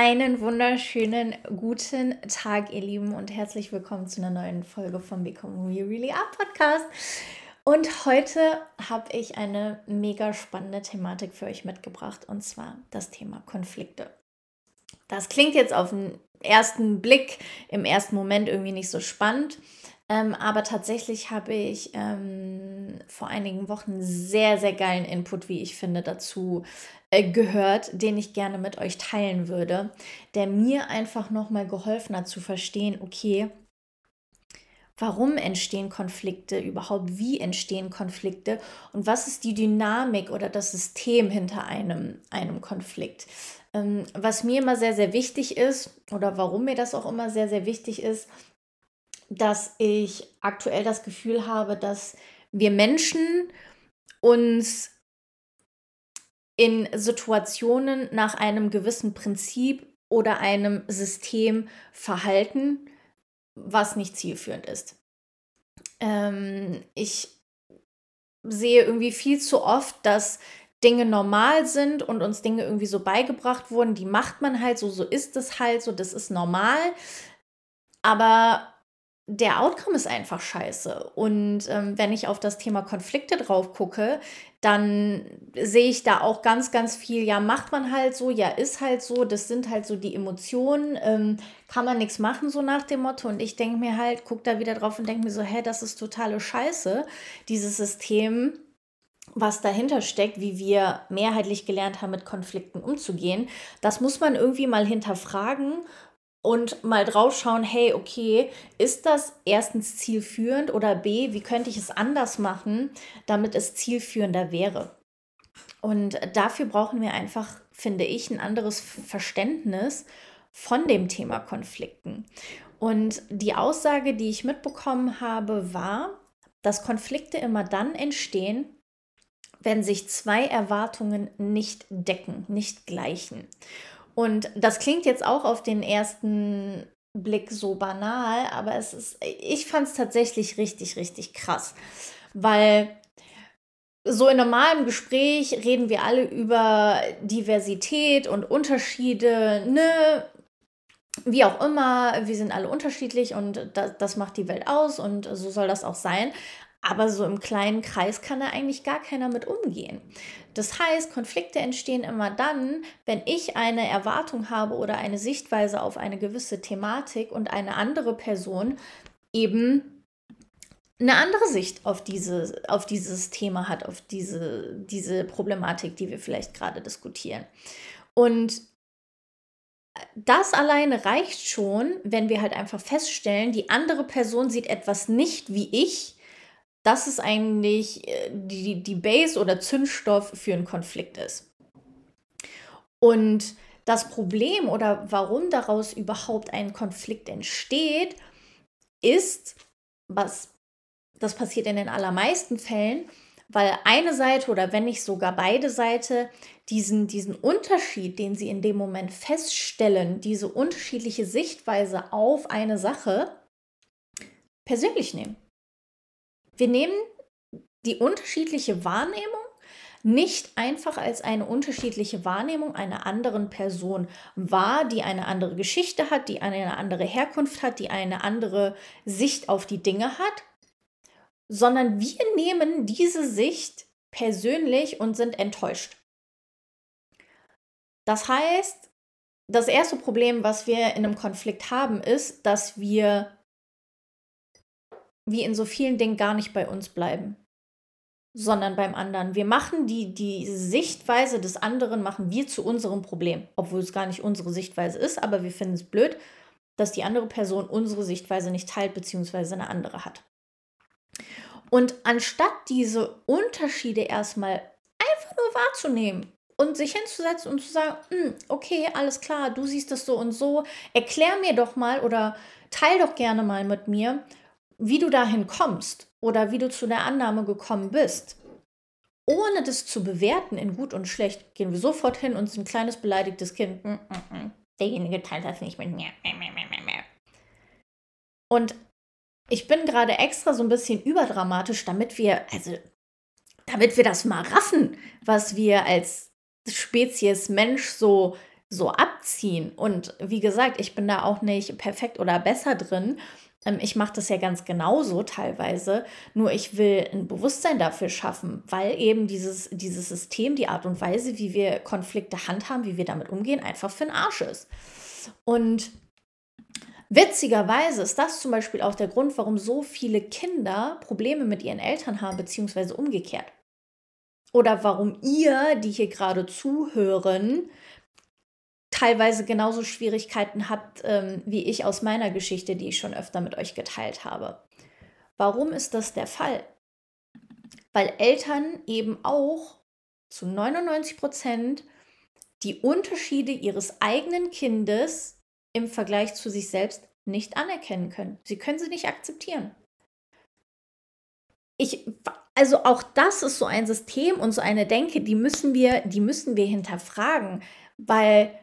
Einen wunderschönen guten Tag, ihr Lieben, und herzlich willkommen zu einer neuen Folge vom Become Who You Really Are Podcast. Und heute habe ich eine mega spannende Thematik für euch mitgebracht, und zwar das Thema Konflikte. Das klingt jetzt auf den ersten Blick, im ersten Moment irgendwie nicht so spannend. Ähm, aber tatsächlich habe ich ähm, vor einigen Wochen sehr, sehr geilen Input, wie ich finde, dazu gehört, den ich gerne mit euch teilen würde, der mir einfach nochmal geholfen hat zu verstehen, okay, warum entstehen Konflikte überhaupt, wie entstehen Konflikte und was ist die Dynamik oder das System hinter einem, einem Konflikt. Ähm, was mir immer sehr, sehr wichtig ist oder warum mir das auch immer sehr, sehr wichtig ist, dass ich aktuell das Gefühl habe, dass wir Menschen uns in Situationen nach einem gewissen Prinzip oder einem System verhalten, was nicht zielführend ist. Ähm, ich sehe irgendwie viel zu oft, dass Dinge normal sind und uns Dinge irgendwie so beigebracht wurden, die macht man halt so, so ist es halt, so das ist normal. Aber der Outcome ist einfach scheiße. Und ähm, wenn ich auf das Thema Konflikte drauf gucke, dann sehe ich da auch ganz, ganz viel, ja, macht man halt so, ja, ist halt so, das sind halt so die Emotionen, ähm, kann man nichts machen, so nach dem Motto. Und ich denke mir halt, guck da wieder drauf und denke mir so, hä, das ist totale Scheiße, dieses System was dahinter steckt, wie wir mehrheitlich gelernt haben, mit Konflikten umzugehen. Das muss man irgendwie mal hinterfragen und mal drauf schauen, hey, okay, ist das erstens zielführend oder B, wie könnte ich es anders machen, damit es zielführender wäre? Und dafür brauchen wir einfach, finde ich, ein anderes Verständnis von dem Thema Konflikten. Und die Aussage, die ich mitbekommen habe, war, dass Konflikte immer dann entstehen, wenn sich zwei Erwartungen nicht decken, nicht gleichen. Und das klingt jetzt auch auf den ersten Blick so banal, aber es ist, ich fand es tatsächlich richtig, richtig krass. Weil so in normalem Gespräch reden wir alle über Diversität und Unterschiede, ne? Wie auch immer, wir sind alle unterschiedlich und das, das macht die Welt aus und so soll das auch sein. Aber so im kleinen Kreis kann da eigentlich gar keiner mit umgehen. Das heißt, Konflikte entstehen immer dann, wenn ich eine Erwartung habe oder eine Sichtweise auf eine gewisse Thematik und eine andere Person eben eine andere Sicht auf, diese, auf dieses Thema hat, auf diese, diese Problematik, die wir vielleicht gerade diskutieren. Und das alleine reicht schon, wenn wir halt einfach feststellen, die andere Person sieht etwas nicht wie ich das ist eigentlich äh, die, die Base oder Zündstoff für einen Konflikt ist. Und das Problem oder warum daraus überhaupt ein Konflikt entsteht, ist, was das passiert in den allermeisten Fällen, weil eine Seite oder wenn nicht sogar beide Seiten diesen, diesen Unterschied, den sie in dem Moment feststellen, diese unterschiedliche Sichtweise auf eine Sache persönlich nehmen. Wir nehmen die unterschiedliche Wahrnehmung nicht einfach als eine unterschiedliche Wahrnehmung einer anderen Person wahr, die eine andere Geschichte hat, die eine andere Herkunft hat, die eine andere Sicht auf die Dinge hat, sondern wir nehmen diese Sicht persönlich und sind enttäuscht. Das heißt, das erste Problem, was wir in einem Konflikt haben, ist, dass wir wie in so vielen Dingen gar nicht bei uns bleiben, sondern beim anderen. Wir machen die, die Sichtweise des anderen, machen wir zu unserem Problem, obwohl es gar nicht unsere Sichtweise ist, aber wir finden es blöd, dass die andere Person unsere Sichtweise nicht teilt, beziehungsweise eine andere hat. Und anstatt diese Unterschiede erstmal einfach nur wahrzunehmen und sich hinzusetzen und zu sagen, hm, okay, alles klar, du siehst das so und so, erklär mir doch mal oder teil doch gerne mal mit mir, wie du dahin kommst oder wie du zu der Annahme gekommen bist, ohne das zu bewerten in gut und schlecht, gehen wir sofort hin und sind ein kleines beleidigtes Kind. Mm, mm, mm. Derjenige teilt das nicht mit mir. Und ich bin gerade extra so ein bisschen überdramatisch, damit wir, also, damit wir das mal raffen, was wir als Spezies Mensch so so abziehen. Und wie gesagt, ich bin da auch nicht perfekt oder besser drin. Ähm, ich mache das ja ganz genauso teilweise, nur ich will ein Bewusstsein dafür schaffen, weil eben dieses, dieses System, die Art und Weise, wie wir Konflikte handhaben, wie wir damit umgehen, einfach für den Arsch ist. Und Witzigerweise ist das zum Beispiel auch der Grund, warum so viele Kinder Probleme mit ihren Eltern haben, beziehungsweise umgekehrt. Oder warum ihr, die hier gerade zuhören, teilweise genauso Schwierigkeiten habt ähm, wie ich aus meiner Geschichte, die ich schon öfter mit euch geteilt habe. Warum ist das der Fall? Weil Eltern eben auch zu 99 Prozent die Unterschiede ihres eigenen Kindes im Vergleich zu sich selbst nicht anerkennen können. Sie können sie nicht akzeptieren. Ich, also auch das ist so ein System und so eine Denke, die müssen wir, die müssen wir hinterfragen, weil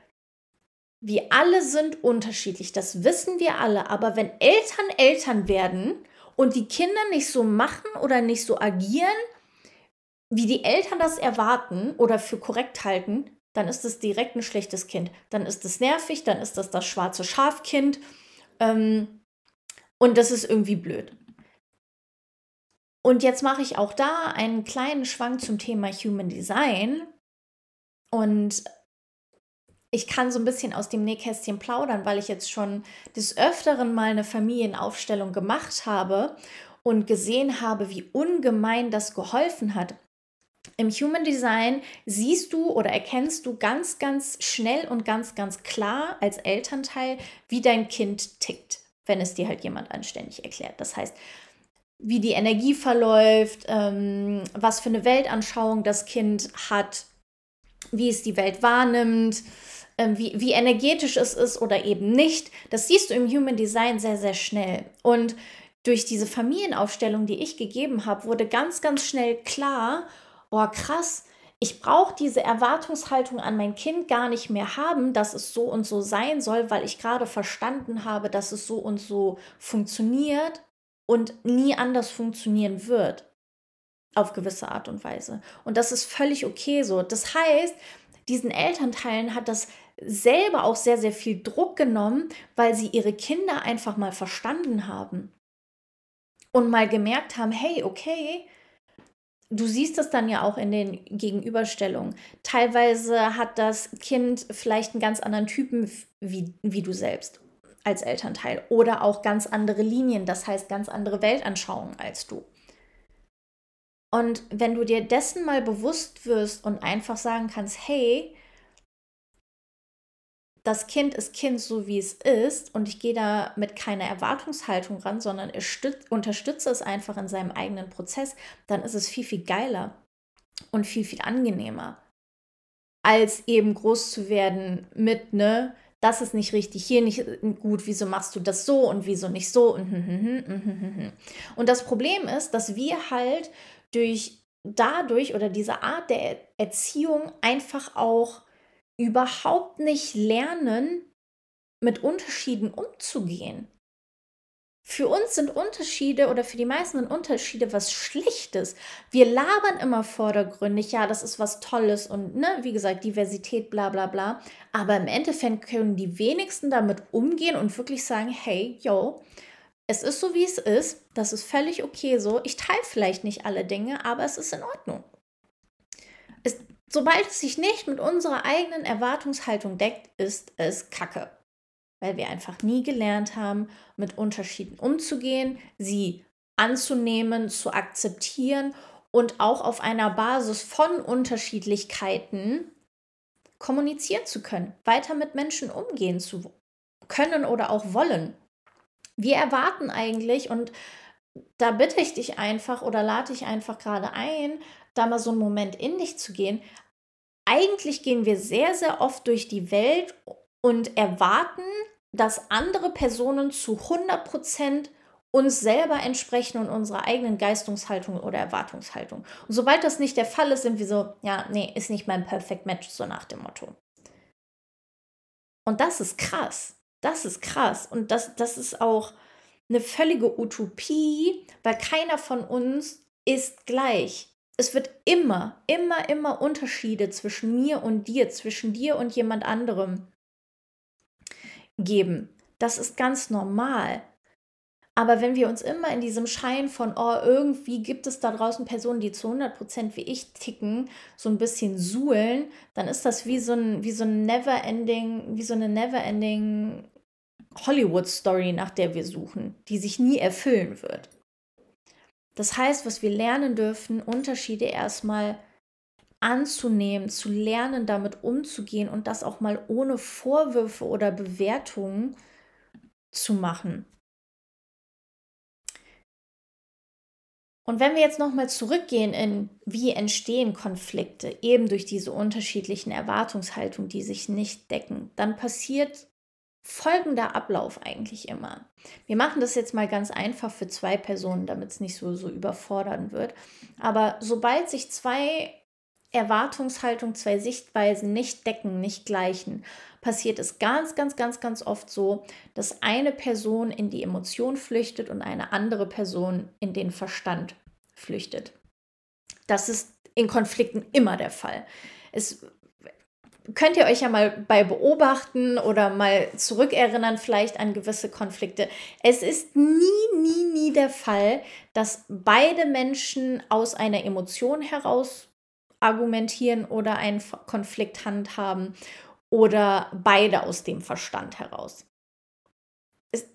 wir alle sind unterschiedlich, das wissen wir alle. Aber wenn Eltern Eltern werden und die Kinder nicht so machen oder nicht so agieren, wie die Eltern das erwarten oder für korrekt halten, dann ist es direkt ein schlechtes Kind. Dann ist es nervig, dann ist das das schwarze Schafkind. Ähm, und das ist irgendwie blöd. Und jetzt mache ich auch da einen kleinen Schwank zum Thema Human Design. Und ich kann so ein bisschen aus dem Nähkästchen plaudern, weil ich jetzt schon des Öfteren mal eine Familienaufstellung gemacht habe und gesehen habe, wie ungemein das geholfen hat. Im Human Design siehst du oder erkennst du ganz, ganz schnell und ganz, ganz klar als Elternteil, wie dein Kind tickt, wenn es dir halt jemand anständig erklärt. Das heißt, wie die Energie verläuft, ähm, was für eine Weltanschauung das Kind hat, wie es die Welt wahrnimmt, ähm, wie, wie energetisch es ist oder eben nicht. Das siehst du im Human Design sehr, sehr schnell. Und durch diese Familienaufstellung, die ich gegeben habe, wurde ganz, ganz schnell klar, oh krass, ich brauche diese Erwartungshaltung an mein Kind gar nicht mehr haben, dass es so und so sein soll, weil ich gerade verstanden habe, dass es so und so funktioniert und nie anders funktionieren wird. Auf gewisse Art und Weise. Und das ist völlig okay so. Das heißt, diesen Elternteilen hat das selber auch sehr, sehr viel Druck genommen, weil sie ihre Kinder einfach mal verstanden haben und mal gemerkt haben, hey, okay, du siehst es dann ja auch in den Gegenüberstellungen. Teilweise hat das Kind vielleicht einen ganz anderen Typen wie, wie du selbst als Elternteil oder auch ganz andere Linien, das heißt ganz andere Weltanschauungen als du. Und wenn du dir dessen mal bewusst wirst und einfach sagen kannst, hey, das Kind ist Kind so wie es ist und ich gehe da mit keiner Erwartungshaltung ran, sondern unterstütze es einfach in seinem eigenen Prozess, dann ist es viel, viel geiler und viel, viel angenehmer, als eben groß zu werden mit, ne, das ist nicht richtig, hier nicht gut, wieso machst du das so und wieso nicht so und, hm, hm, hm, und das Problem ist, dass wir halt durch dadurch oder diese Art der Erziehung einfach auch überhaupt nicht lernen, mit Unterschieden umzugehen. Für uns sind Unterschiede oder für die meisten sind Unterschiede was Schlichtes. Wir labern immer vordergründig, ja, das ist was Tolles und, ne, wie gesagt, Diversität, bla, bla, bla. Aber im Endeffekt können die wenigsten damit umgehen und wirklich sagen, hey, yo, es ist so, wie es ist, das ist völlig okay so. Ich teile vielleicht nicht alle Dinge, aber es ist in Ordnung. Es, sobald es sich nicht mit unserer eigenen Erwartungshaltung deckt, ist es Kacke. Weil wir einfach nie gelernt haben, mit Unterschieden umzugehen, sie anzunehmen, zu akzeptieren und auch auf einer Basis von Unterschiedlichkeiten kommunizieren zu können, weiter mit Menschen umgehen zu können oder auch wollen. Wir erwarten eigentlich, und da bitte ich dich einfach oder lade ich einfach gerade ein, da mal so einen Moment in dich zu gehen. Eigentlich gehen wir sehr, sehr oft durch die Welt und erwarten, dass andere Personen zu 100 Prozent uns selber entsprechen und unserer eigenen Geistungshaltung oder Erwartungshaltung. Und sobald das nicht der Fall ist, sind wir so, ja, nee, ist nicht mein Perfect Match, so nach dem Motto. Und das ist krass. Das ist krass. Und das, das ist auch eine völlige Utopie, weil keiner von uns ist gleich. es wird immer, immer, immer Unterschiede zwischen mir und dir, zwischen dir und jemand anderem geben. Das ist ganz normal. Aber wenn wir uns immer in diesem Schein von, oh, irgendwie gibt es da draußen Personen, die zu 100% wie ich ticken, so ein bisschen suhlen, dann ist das wie so ein, wie so ein never-ending, wie so eine never-ending Hollywood-Story, nach der wir suchen, die sich nie erfüllen wird. Das heißt, was wir lernen dürfen, Unterschiede erstmal anzunehmen, zu lernen, damit umzugehen und das auch mal ohne Vorwürfe oder Bewertungen zu machen. Und wenn wir jetzt nochmal zurückgehen in, wie entstehen Konflikte, eben durch diese unterschiedlichen Erwartungshaltungen, die sich nicht decken, dann passiert folgender Ablauf eigentlich immer. Wir machen das jetzt mal ganz einfach für zwei Personen, damit es nicht so, so überfordern wird. Aber sobald sich zwei Erwartungshaltungen, zwei Sichtweisen nicht decken, nicht gleichen, passiert es ganz, ganz, ganz, ganz oft so, dass eine Person in die Emotion flüchtet und eine andere Person in den Verstand flüchtet. Das ist in Konflikten immer der Fall. Es könnt ihr euch ja mal bei beobachten oder mal zurückerinnern vielleicht an gewisse Konflikte. Es ist nie, nie, nie der Fall, dass beide Menschen aus einer Emotion heraus argumentieren oder einen Konflikt handhaben oder beide aus dem Verstand heraus. Es,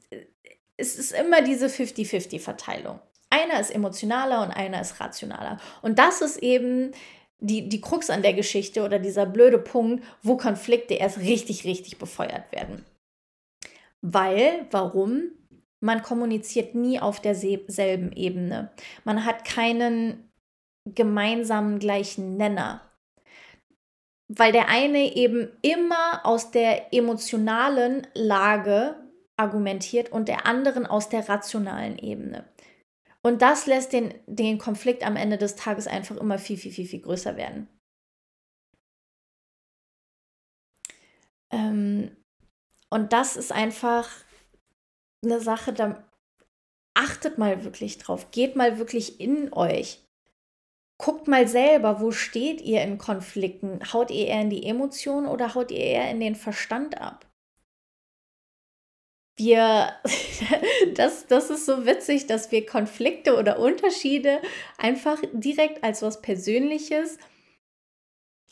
es ist immer diese 50-50-Verteilung. Einer ist emotionaler und einer ist rationaler. Und das ist eben die, die Krux an der Geschichte oder dieser blöde Punkt, wo Konflikte erst richtig, richtig befeuert werden. Weil, warum? Man kommuniziert nie auf derselben Ebene. Man hat keinen gemeinsamen gleichen Nenner. Weil der eine eben immer aus der emotionalen Lage argumentiert und der anderen aus der rationalen Ebene. Und das lässt den, den Konflikt am Ende des Tages einfach immer viel, viel, viel, viel größer werden. Ähm, und das ist einfach eine Sache, da achtet mal wirklich drauf. Geht mal wirklich in euch. Guckt mal selber, wo steht ihr in Konflikten? Haut ihr eher in die Emotionen oder haut ihr eher in den Verstand ab? Wir, das, das ist so witzig, dass wir Konflikte oder Unterschiede einfach direkt als was Persönliches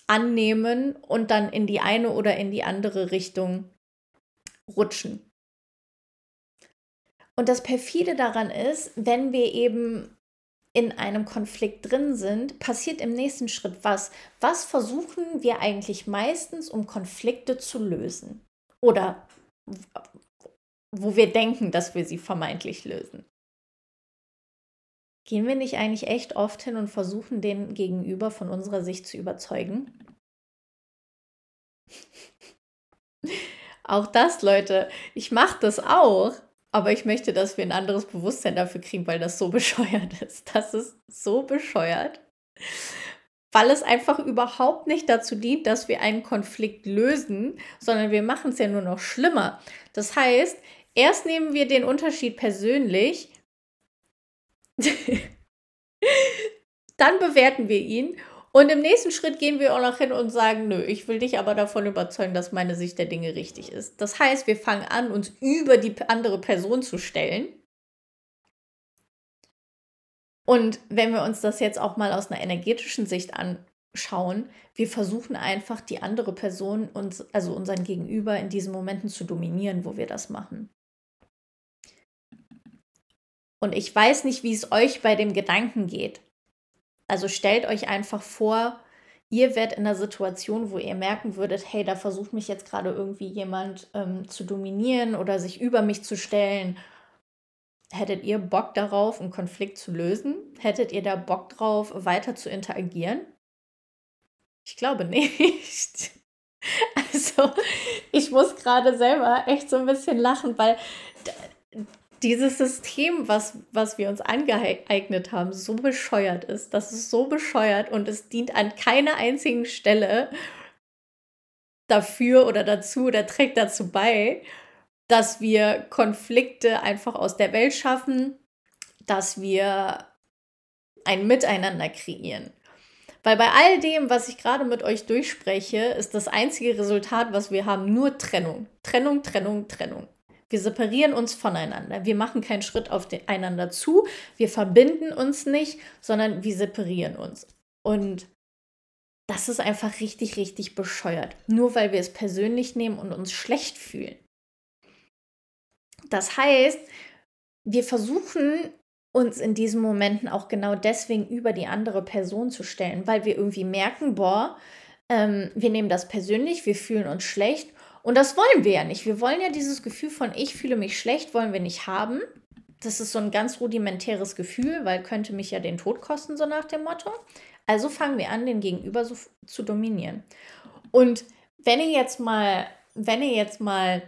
annehmen und dann in die eine oder in die andere Richtung rutschen. Und das perfide daran ist, wenn wir eben in einem Konflikt drin sind, passiert im nächsten Schritt was? Was versuchen wir eigentlich meistens, um Konflikte zu lösen? Oder wo wir denken, dass wir sie vermeintlich lösen. Gehen wir nicht eigentlich echt oft hin und versuchen, den Gegenüber von unserer Sicht zu überzeugen? auch das, Leute, ich mache das auch, aber ich möchte, dass wir ein anderes Bewusstsein dafür kriegen, weil das so bescheuert ist. Das ist so bescheuert, weil es einfach überhaupt nicht dazu dient, dass wir einen Konflikt lösen, sondern wir machen es ja nur noch schlimmer. Das heißt, Erst nehmen wir den Unterschied persönlich, dann bewerten wir ihn und im nächsten Schritt gehen wir auch noch hin und sagen, nö, ich will dich aber davon überzeugen, dass meine Sicht der Dinge richtig ist. Das heißt, wir fangen an, uns über die andere Person zu stellen. Und wenn wir uns das jetzt auch mal aus einer energetischen Sicht anschauen, wir versuchen einfach die andere Person, uns, also unseren Gegenüber in diesen Momenten zu dominieren, wo wir das machen. Und ich weiß nicht, wie es euch bei dem Gedanken geht. Also stellt euch einfach vor, ihr werdet in einer Situation, wo ihr merken würdet, hey, da versucht mich jetzt gerade irgendwie jemand ähm, zu dominieren oder sich über mich zu stellen. Hättet ihr Bock darauf, einen Konflikt zu lösen? Hättet ihr da Bock drauf, weiter zu interagieren? Ich glaube nicht. Also, ich muss gerade selber echt so ein bisschen lachen, weil dieses System, was, was wir uns angeeignet haben, so bescheuert ist. Das ist so bescheuert und es dient an keiner einzigen Stelle dafür oder dazu oder trägt dazu bei, dass wir Konflikte einfach aus der Welt schaffen, dass wir ein Miteinander kreieren. Weil bei all dem, was ich gerade mit euch durchspreche, ist das einzige Resultat, was wir haben, nur Trennung. Trennung, Trennung, Trennung. Wir separieren uns voneinander. Wir machen keinen Schritt aufeinander zu. Wir verbinden uns nicht, sondern wir separieren uns. Und das ist einfach richtig, richtig bescheuert. Nur weil wir es persönlich nehmen und uns schlecht fühlen. Das heißt, wir versuchen uns in diesen Momenten auch genau deswegen über die andere Person zu stellen, weil wir irgendwie merken, boah, ähm, wir nehmen das persönlich, wir fühlen uns schlecht und das wollen wir ja nicht. Wir wollen ja dieses Gefühl von ich fühle mich schlecht, wollen wir nicht haben. Das ist so ein ganz rudimentäres Gefühl, weil könnte mich ja den Tod kosten, so nach dem Motto. Also fangen wir an, den Gegenüber so zu dominieren. Und wenn ihr jetzt mal, wenn ihr jetzt mal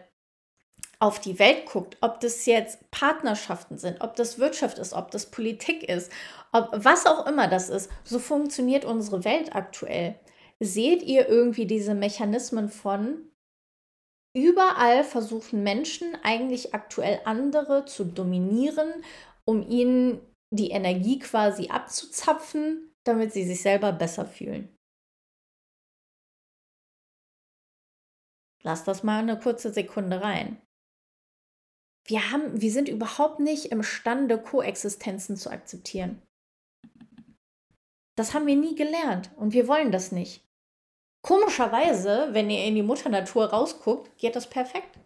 auf die Welt guckt, ob das jetzt Partnerschaften sind, ob das Wirtschaft ist, ob das Politik ist, ob was auch immer das ist, so funktioniert unsere Welt aktuell. Seht ihr irgendwie diese Mechanismen von überall versuchen Menschen eigentlich aktuell andere zu dominieren, um ihnen die Energie quasi abzuzapfen, damit sie sich selber besser fühlen. Lass das mal eine kurze Sekunde rein. Wir, haben, wir sind überhaupt nicht imstande, Koexistenzen zu akzeptieren. Das haben wir nie gelernt und wir wollen das nicht. Komischerweise, wenn ihr in die Mutter Natur rausguckt, geht das perfekt.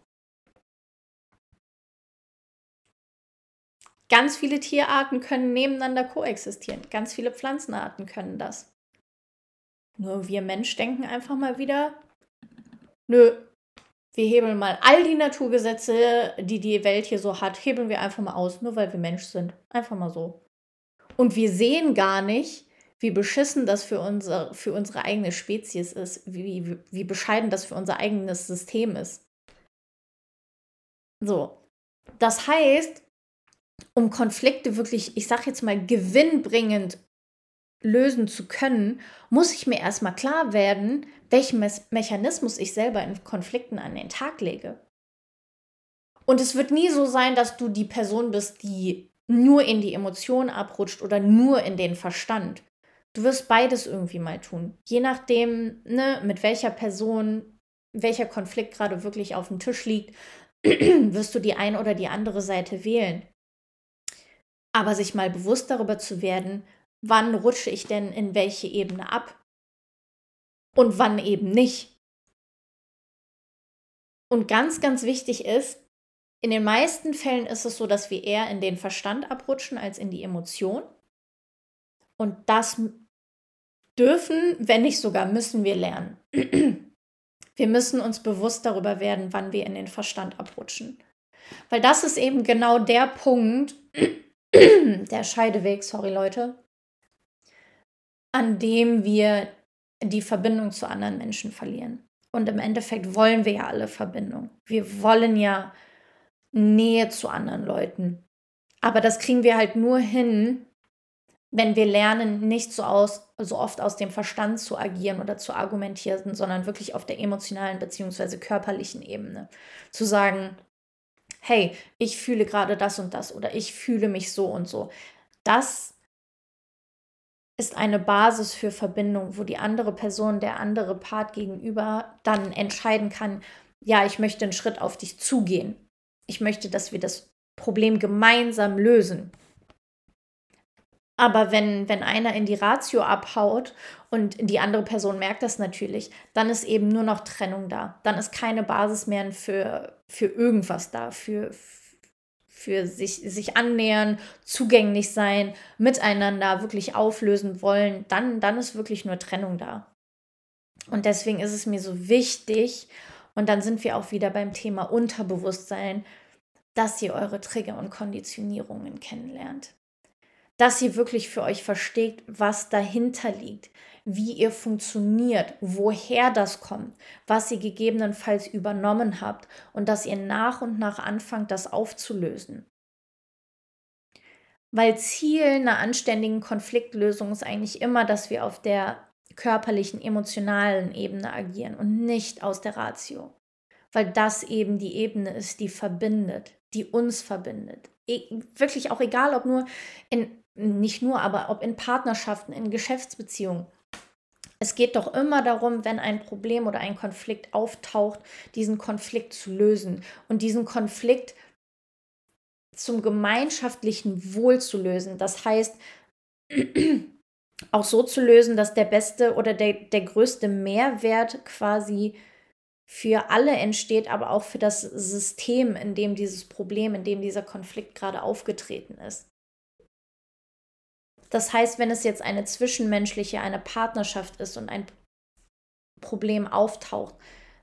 Ganz viele Tierarten können nebeneinander koexistieren. Ganz viele Pflanzenarten können das. Nur wir Mensch denken einfach mal wieder, nö, wir hebeln mal all die Naturgesetze, die die Welt hier so hat, hebeln wir einfach mal aus, nur weil wir Mensch sind. Einfach mal so. Und wir sehen gar nicht, wie beschissen das für, unser, für unsere eigene Spezies ist, wie, wie bescheiden das für unser eigenes System ist. So, das heißt, um Konflikte wirklich, ich sage jetzt mal, gewinnbringend lösen zu können, muss ich mir erstmal klar werden, welchen Me Mechanismus ich selber in Konflikten an den Tag lege. Und es wird nie so sein, dass du die Person bist, die nur in die Emotionen abrutscht oder nur in den Verstand. Du wirst beides irgendwie mal tun. Je nachdem, ne, mit welcher Person, welcher Konflikt gerade wirklich auf dem Tisch liegt, wirst du die eine oder die andere Seite wählen. Aber sich mal bewusst darüber zu werden, wann rutsche ich denn in welche Ebene ab und wann eben nicht. Und ganz, ganz wichtig ist, in den meisten Fällen ist es so, dass wir eher in den Verstand abrutschen als in die Emotion. Und das dürfen, wenn nicht sogar müssen wir lernen. Wir müssen uns bewusst darüber werden, wann wir in den Verstand abrutschen. Weil das ist eben genau der Punkt, der Scheideweg, sorry Leute, an dem wir die Verbindung zu anderen Menschen verlieren. Und im Endeffekt wollen wir ja alle Verbindung. Wir wollen ja Nähe zu anderen Leuten. Aber das kriegen wir halt nur hin, wenn wir lernen, nicht so, aus, so oft aus dem Verstand zu agieren oder zu argumentieren, sondern wirklich auf der emotionalen bzw. körperlichen Ebene. Zu sagen, hey, ich fühle gerade das und das oder ich fühle mich so und so. Das ist eine Basis für Verbindung, wo die andere Person, der andere Part gegenüber dann entscheiden kann, ja, ich möchte einen Schritt auf dich zugehen. Ich möchte, dass wir das Problem gemeinsam lösen. Aber wenn, wenn einer in die Ratio abhaut und die andere Person merkt das natürlich, dann ist eben nur noch Trennung da. Dann ist keine Basis mehr für, für irgendwas da, für, für sich, sich annähern, zugänglich sein, miteinander wirklich auflösen wollen, dann, dann ist wirklich nur Trennung da. Und deswegen ist es mir so wichtig, und dann sind wir auch wieder beim Thema Unterbewusstsein, dass ihr eure Trigger und Konditionierungen kennenlernt. Dass ihr wirklich für euch versteht, was dahinter liegt, wie ihr funktioniert, woher das kommt, was ihr gegebenenfalls übernommen habt und dass ihr nach und nach anfangt, das aufzulösen. Weil Ziel einer anständigen Konfliktlösung ist eigentlich immer, dass wir auf der körperlichen, emotionalen Ebene agieren und nicht aus der Ratio. Weil das eben die Ebene ist, die verbindet, die uns verbindet. E wirklich auch egal, ob nur in, nicht nur, aber ob in Partnerschaften, in Geschäftsbeziehungen, Es geht doch immer darum, wenn ein Problem oder ein Konflikt auftaucht, diesen Konflikt zu lösen und diesen Konflikt zum gemeinschaftlichen Wohl zu lösen. Das heißt, auch so zu lösen, dass der beste oder der, der größte Mehrwert quasi für alle entsteht, aber auch für das System, in dem dieses Problem, in dem dieser Konflikt gerade aufgetreten ist. Das heißt, wenn es jetzt eine zwischenmenschliche, eine Partnerschaft ist und ein Problem auftaucht,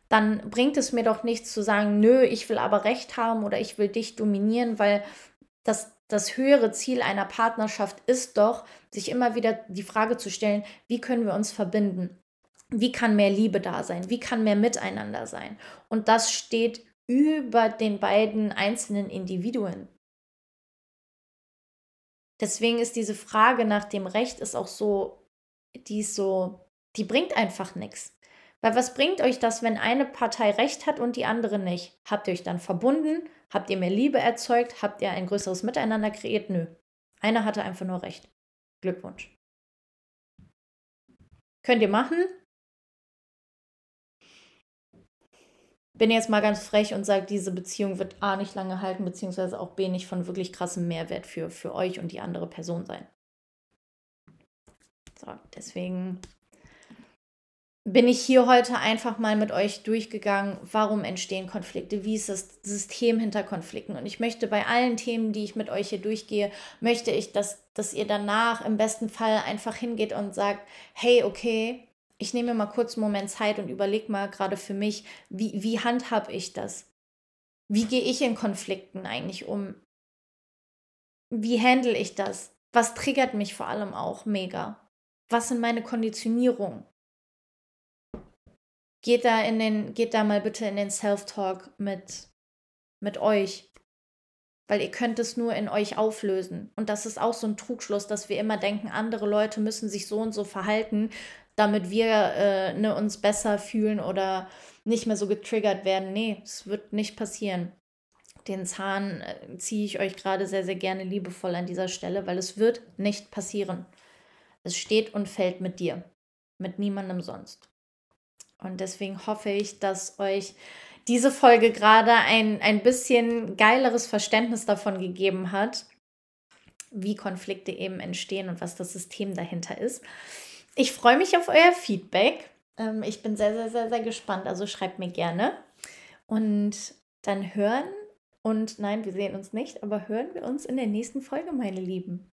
dann bringt es mir doch nichts zu sagen, nö, ich will aber recht haben oder ich will dich dominieren, weil das, das höhere Ziel einer Partnerschaft ist doch, sich immer wieder die Frage zu stellen, wie können wir uns verbinden? Wie kann mehr Liebe da sein? Wie kann mehr Miteinander sein? Und das steht über den beiden einzelnen Individuen. Deswegen ist diese Frage nach dem Recht ist auch so, die ist so, die bringt einfach nichts. Weil was bringt euch das, wenn eine Partei Recht hat und die andere nicht? Habt ihr euch dann verbunden? Habt ihr mehr Liebe erzeugt? Habt ihr ein größeres Miteinander kreiert? Nö. Einer hatte einfach nur Recht. Glückwunsch. Könnt ihr machen, bin jetzt mal ganz frech und sage, diese Beziehung wird A nicht lange halten, beziehungsweise auch B nicht von wirklich krassem Mehrwert für, für euch und die andere Person sein. So, deswegen bin ich hier heute einfach mal mit euch durchgegangen, warum entstehen Konflikte, wie ist das System hinter Konflikten. Und ich möchte bei allen Themen, die ich mit euch hier durchgehe, möchte ich, dass, dass ihr danach im besten Fall einfach hingeht und sagt, hey, okay, ich nehme mal kurz einen Moment Zeit und überlege mal gerade für mich, wie, wie handhabe ich das? Wie gehe ich in Konflikten eigentlich um? Wie handle ich das? Was triggert mich vor allem auch mega? Was sind meine Konditionierungen? Geht da in den, geht da mal bitte in den Self-Talk mit, mit euch. Weil ihr könnt es nur in euch auflösen. Und das ist auch so ein Trugschluss, dass wir immer denken, andere Leute müssen sich so und so verhalten, damit wir äh, ne, uns besser fühlen oder nicht mehr so getriggert werden. Nee, es wird nicht passieren. Den Zahn äh, ziehe ich euch gerade sehr, sehr gerne liebevoll an dieser Stelle, weil es wird nicht passieren. Es steht und fällt mit dir, mit niemandem sonst. Und deswegen hoffe ich, dass euch diese Folge gerade ein, ein bisschen geileres Verständnis davon gegeben hat, wie Konflikte eben entstehen und was das System dahinter ist. Ich freue mich auf euer Feedback. Ähm, ich bin sehr, sehr, sehr, sehr gespannt. Also schreibt mir gerne. Und dann hören und nein, wir sehen uns nicht, aber hören wir uns in der nächsten Folge, meine Lieben.